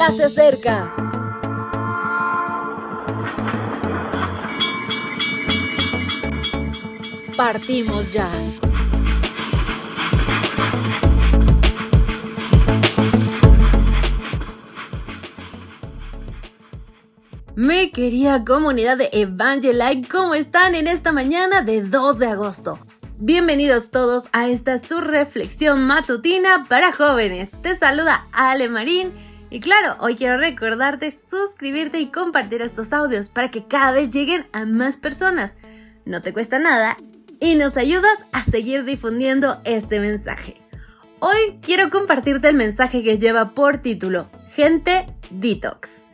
ya se acerca. Partimos ya. Mi querida comunidad de Evangelite, ¿cómo están en esta mañana de 2 de agosto? Bienvenidos todos a esta su reflexión matutina para jóvenes. Te saluda Ale Marín y claro, hoy quiero recordarte suscribirte y compartir estos audios para que cada vez lleguen a más personas. No te cuesta nada y nos ayudas a seguir difundiendo este mensaje. Hoy quiero compartirte el mensaje que lleva por título Gente Detox.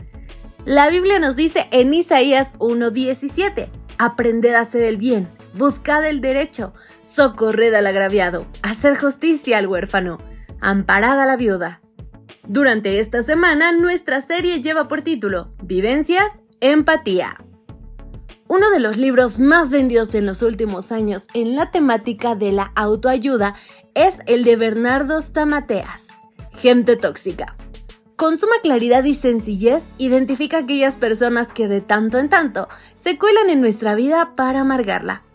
La Biblia nos dice en Isaías 1:17, aprended a hacer el bien, buscad el derecho, socorred al agraviado, hacer justicia al huérfano, amparad a la viuda. Durante esta semana nuestra serie lleva por título Vivencias, Empatía. Uno de los libros más vendidos en los últimos años en la temática de la autoayuda es el de Bernardo Stamateas, Gente Tóxica. Con suma claridad y sencillez, identifica aquellas personas que de tanto en tanto se cuelan en nuestra vida para amargarla.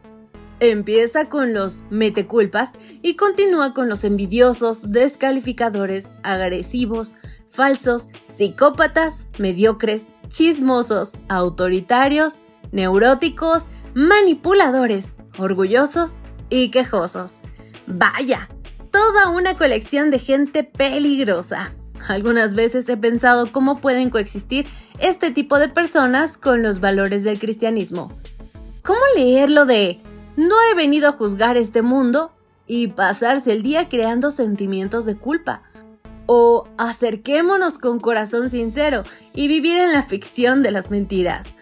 Empieza con los meteculpas y continúa con los envidiosos, descalificadores, agresivos, falsos, psicópatas, mediocres, chismosos, autoritarios, neuróticos, manipuladores, orgullosos y quejosos. Vaya, toda una colección de gente peligrosa. Algunas veces he pensado cómo pueden coexistir este tipo de personas con los valores del cristianismo. ¿Cómo leerlo de no he venido a juzgar este mundo y pasarse el día creando sentimientos de culpa? O acerquémonos con corazón sincero y vivir en la ficción de las mentiras.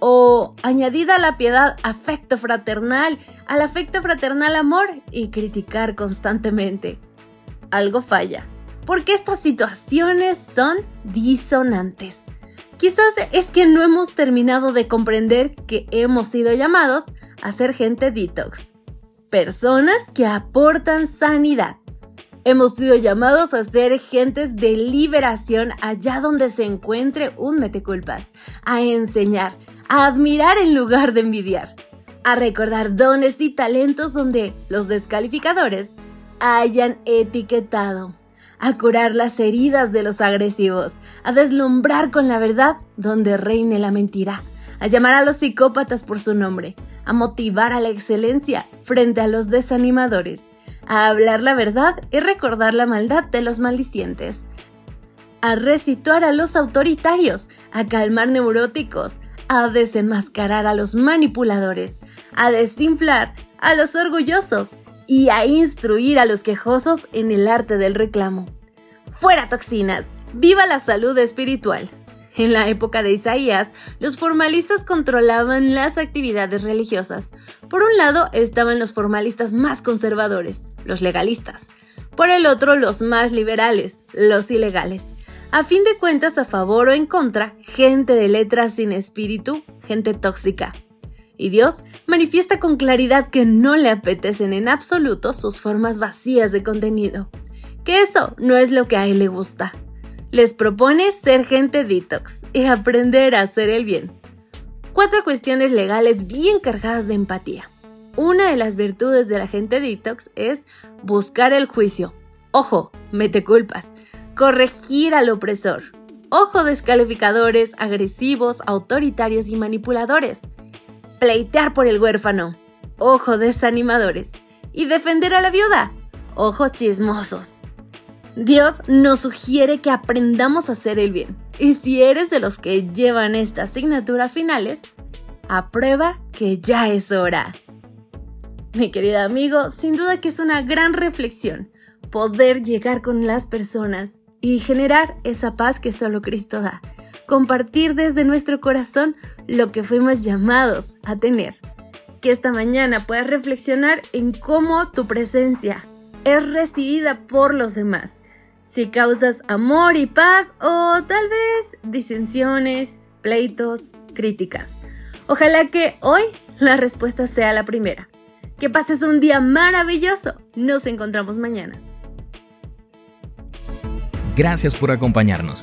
O añadida a la piedad afecto fraternal, al afecto fraternal amor y criticar constantemente. Algo falla porque estas situaciones son disonantes. Quizás es que no hemos terminado de comprender que hemos sido llamados a ser gente detox, personas que aportan sanidad. Hemos sido llamados a ser gentes de liberación allá donde se encuentre un meteculpas, a enseñar, a admirar en lugar de envidiar, a recordar dones y talentos donde los descalificadores hayan etiquetado a curar las heridas de los agresivos, a deslumbrar con la verdad donde reine la mentira, a llamar a los psicópatas por su nombre, a motivar a la excelencia frente a los desanimadores, a hablar la verdad y recordar la maldad de los maldicientes, a resituar a los autoritarios, a calmar neuróticos, a desenmascarar a los manipuladores, a desinflar a los orgullosos y a instruir a los quejosos en el arte del reclamo. Fuera toxinas, viva la salud espiritual. En la época de Isaías, los formalistas controlaban las actividades religiosas. Por un lado estaban los formalistas más conservadores, los legalistas. Por el otro, los más liberales, los ilegales. A fin de cuentas, a favor o en contra, gente de letras sin espíritu, gente tóxica. Y Dios manifiesta con claridad que no le apetecen en absoluto sus formas vacías de contenido. Que eso no es lo que a él le gusta. Les propone ser gente detox y aprender a hacer el bien. Cuatro cuestiones legales bien cargadas de empatía. Una de las virtudes de la gente detox es buscar el juicio. Ojo, mete culpas. Corregir al opresor. Ojo descalificadores, agresivos, autoritarios y manipuladores pleitear por el huérfano, ojo desanimadores, y defender a la viuda, ojos chismosos. Dios nos sugiere que aprendamos a hacer el bien, y si eres de los que llevan esta asignatura finales, aprueba que ya es hora. Mi querido amigo, sin duda que es una gran reflexión poder llegar con las personas y generar esa paz que solo Cristo da compartir desde nuestro corazón lo que fuimos llamados a tener. Que esta mañana puedas reflexionar en cómo tu presencia es recibida por los demás. Si causas amor y paz o tal vez disensiones, pleitos, críticas. Ojalá que hoy la respuesta sea la primera. Que pases un día maravilloso. Nos encontramos mañana. Gracias por acompañarnos.